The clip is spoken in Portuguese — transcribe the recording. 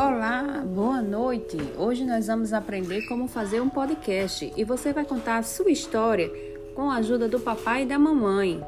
Olá, boa noite. Hoje nós vamos aprender como fazer um podcast e você vai contar a sua história com a ajuda do papai e da mamãe.